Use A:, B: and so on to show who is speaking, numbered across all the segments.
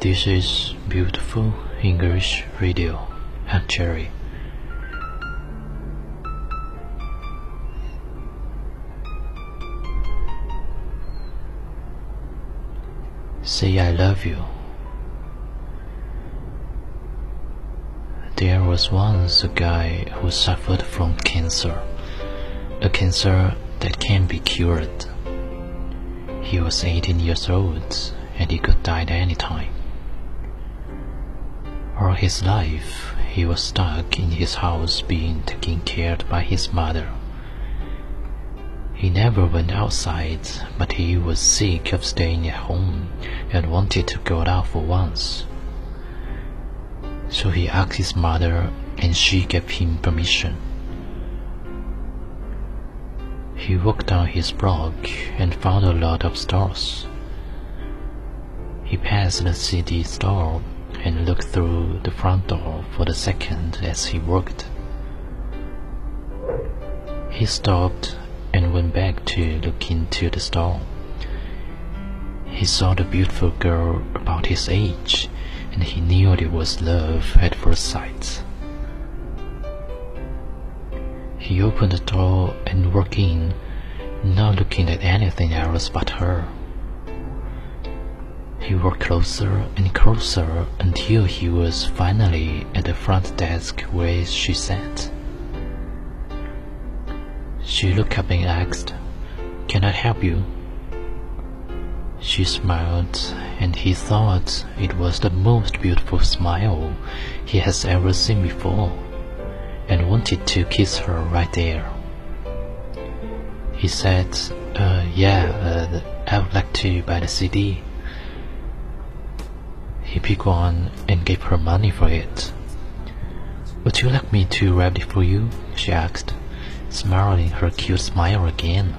A: This is beautiful English radio at Cherry. Say I love you. There was once a guy who suffered from cancer, a cancer that can be cured. He was 18 years old and he could die at any time. All his life, he was stuck in his house being taken care of by his mother. He never went outside, but he was sick of staying at home and wanted to go out for once. So he asked his mother, and she gave him permission. He walked down his block and found a lot of stores. He passed the CD store and looked through the front door for the second as he walked. He stopped and went back to look into the store. He saw the beautiful girl about his age, and he knew it was love at first sight. He opened the door and walked in, not looking at anything else but her. He walked closer and closer until he was finally at the front desk where she sat. She looked up and asked, Can I help you? She smiled, and he thought it was the most beautiful smile he has ever seen before, and wanted to kiss her right there. He said, uh, Yeah, uh, I would like to buy the CD. He picked one and gave her money for it. Would you like me to wrap it for you? she asked, smiling her cute smile again.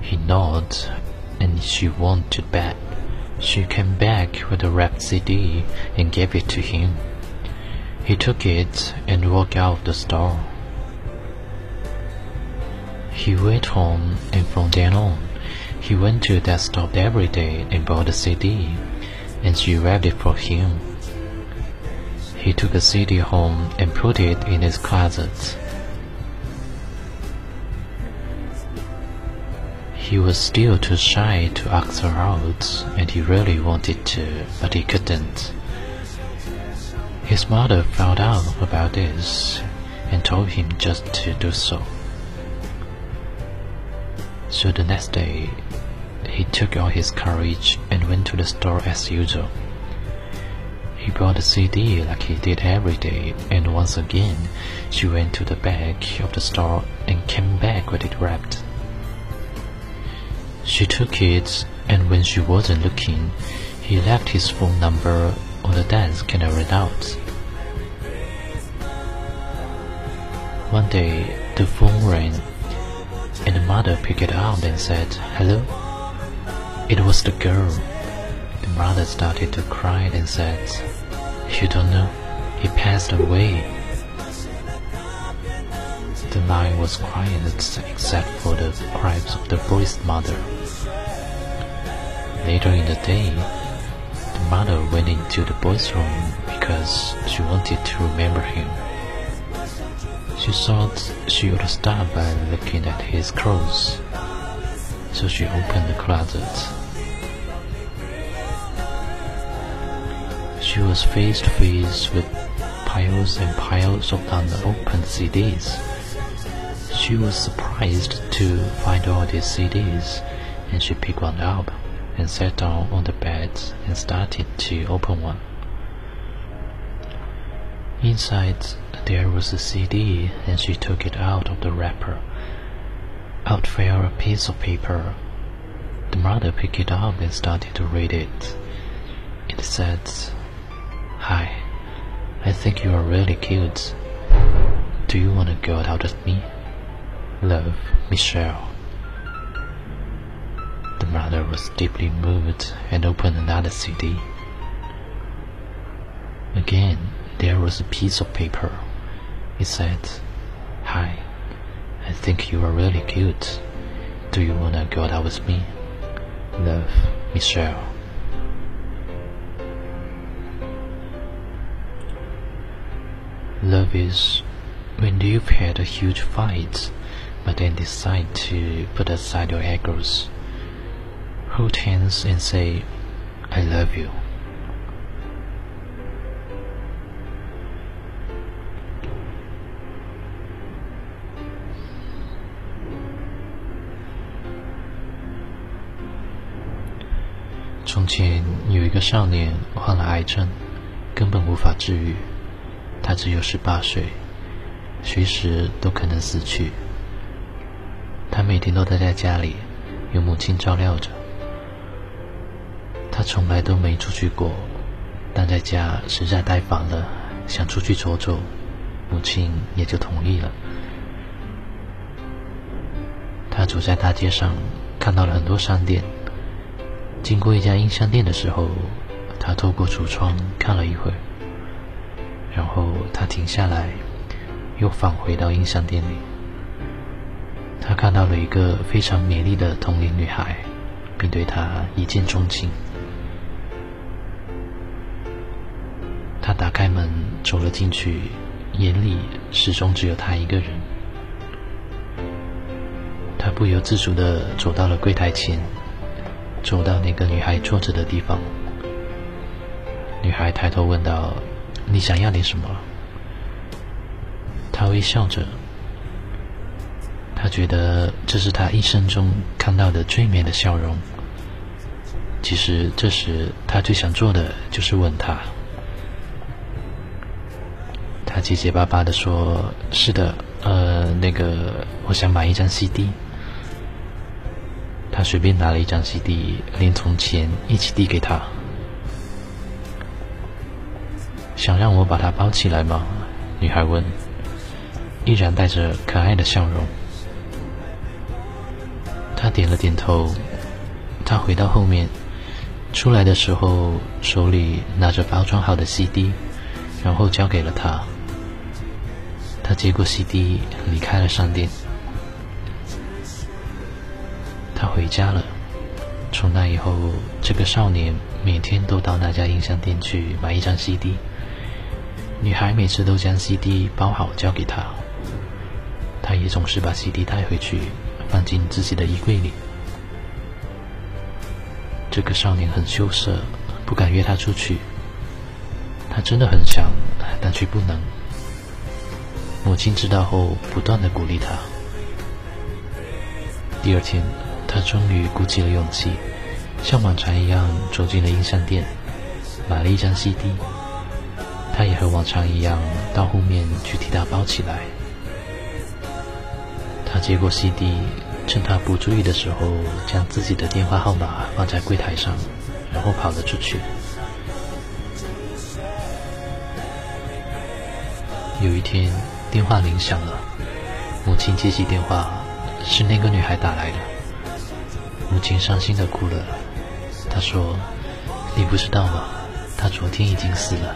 A: He nodded and she wanted back. She came back with a wrapped CD and gave it to him. He took it and walked out of the store. He went home and from then on, he went to that stop every day and bought a CD, and she wrapped it for him. He took the CD home and put it in his closet. He was still too shy to ask her out, and he really wanted to, but he couldn't. His mother found out about this and told him just to do so. So the next day, he took all his courage and went to the store as usual. He bought a CD like he did every day, and once again, she went to the back of the store and came back with it wrapped. She took it, and when she wasn't looking, he left his phone number on the desk and I ran out. One day, the phone rang, and the mother picked it up and said, Hello? It was the girl. The mother started to cry and said, You don't know, he passed away. The line was quiet except for the cries of the boy's mother. Later in the day, the mother went into the boy's room because she wanted to remember him. She thought she would start by looking at his clothes, so she opened the closet. She was face to face with piles and piles of unopened CDs. She was surprised to find all these CDs, and she picked one up and sat down on the bed and started to open one. Inside there was a CD, and she took it out of the wrapper. Out fell a piece of paper. The mother picked it up and started to read it. It said, Hi, I think you are really cute. Do you want to go out with me? Love, Michelle. The mother was deeply moved and opened another CD. Again, there was a piece of paper. It said, Hi, I think you are really cute. Do you wanna go out with me? Love, Michelle. Love is when you've had a huge fight, but then decide to put aside your egos, hold hands and say, I love you. 从前有一个少年患了癌症，根本无法治愈。 他只有十八岁，随时都可能死去。他每天都待在家里，由母亲照料着。他从来都没出去过，但在家实在太烦了，想出去走走，母亲也就同意了。他走在大街上，看到了很多商店。经过一家音像店的时候，他透过橱窗看了一会儿，然后他停下来，又返回到音像店里。他看到了一个非常美丽的同龄女孩，并对她一见钟情。他打开门走了进去，眼里始终只有她一个人。他不由自主地走到了柜台前。走到那个女孩坐着的地方，女孩抬头问道：“你想要点什么？”他微笑着，他觉得这是他一生中看到的最美的笑容。其实这时他最想做的就是吻她。他结结巴巴的说：“是的，呃，那个，我想买一张 CD。”他随便拿了一张 CD，连同钱一起递给他。想让我把它包起来吗？女孩问，依然带着可爱的笑容。他点了点头。他回到后面，出来的时候手里拿着包装好的 CD，然后交给了他。他接过 CD，离开了商店。他回家了。从那以后，这个少年每天都到那家音像店去买一张 CD。女孩每次都将 CD 包好交给他，他也总是把 CD 带回去，放进自己的衣柜里。这个少年很羞涩，不敢约她出去。他真的很想，但却不能。母亲知道后，不断的鼓励他。第二天。他终于鼓起了勇气，像往常一样走进了音像店，买了一张 CD。他也和往常一样到后面去替他包起来。他接过 CD，趁他不注意的时候，将自己的电话号码放在柜台上，然后跑了出去。有一天，电话铃响了，母亲接起电话，是那个女孩打来的。母亲伤心的哭了，她说：“你不知道吗？他昨天已经死了。”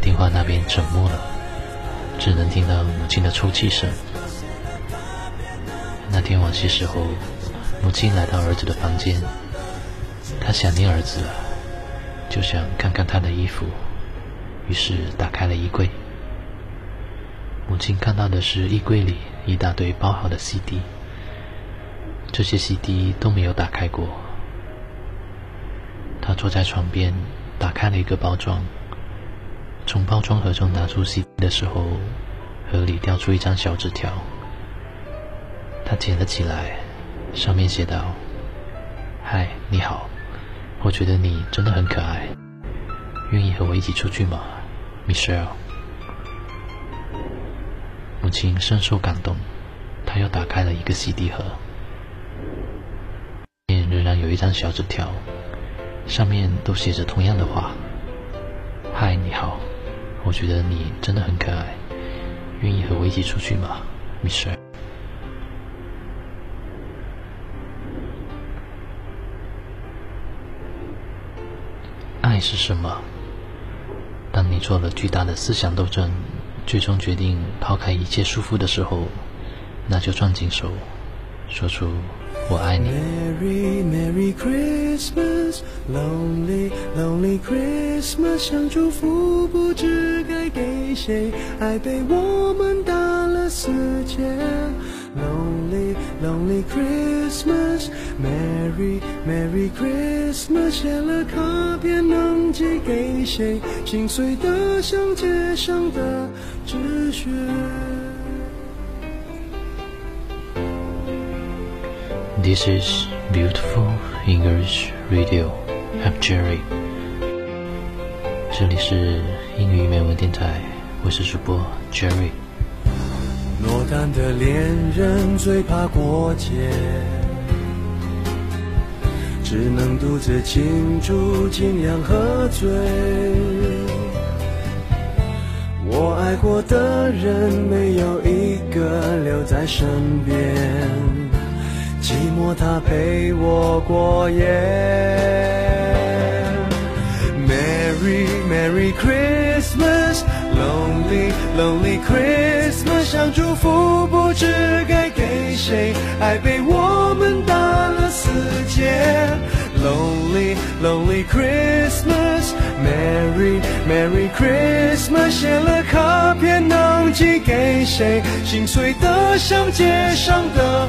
A: 电话那边沉默了，只能听到母亲的抽泣声。那天晚些时候，母亲来到儿子的房间，她想念儿子了，就想看看他的衣服，于是打开了衣柜。母亲看到的是衣柜里一大堆包好的 CD。这些 CD 都没有打开过。他坐在床边，打开了一个包装。从包装盒中拿出 CD 的时候，盒里掉出一张小纸条。他捡了起来，上面写道：“嗨，你好，我觉得你真的很可爱，愿意和我一起出去吗，Michelle？” 母亲深受感动，她又打开了一个 CD 盒。里面仍然有一张小纸条，上面都写着同样的话：“嗨，你好，我觉得你真的很可爱，愿意和我一起出去吗，Michelle？” 爱是什么？当你做了巨大的思想斗争，最终决定抛开一切束缚的时候，那就攥紧手，说出。我爱你。
B: Merry Merry Christmas, Lonely Lonely Christmas，想祝福不知该给谁，爱被我们打了死结。Lonely Lonely Christmas, Merry Merry Christmas，写了卡片能寄给谁？心碎的像街上的纸屑。
A: This is beautiful English radio. I'm Jerry. 这里是英语美文电台，我是主播 Jerry。
B: 落单的恋人最怕过节，只能独自庆祝，尽量喝醉。我爱过的人，没有一个留在身边。寂寞，它陪我过夜。Merry Merry Christmas，Lonely Lonely Christmas，想祝福不知该给谁，爱被我们打了死结。Lonely Lonely Christmas，Merry Merry Christmas，写了卡片能寄给谁？心碎的像街上的。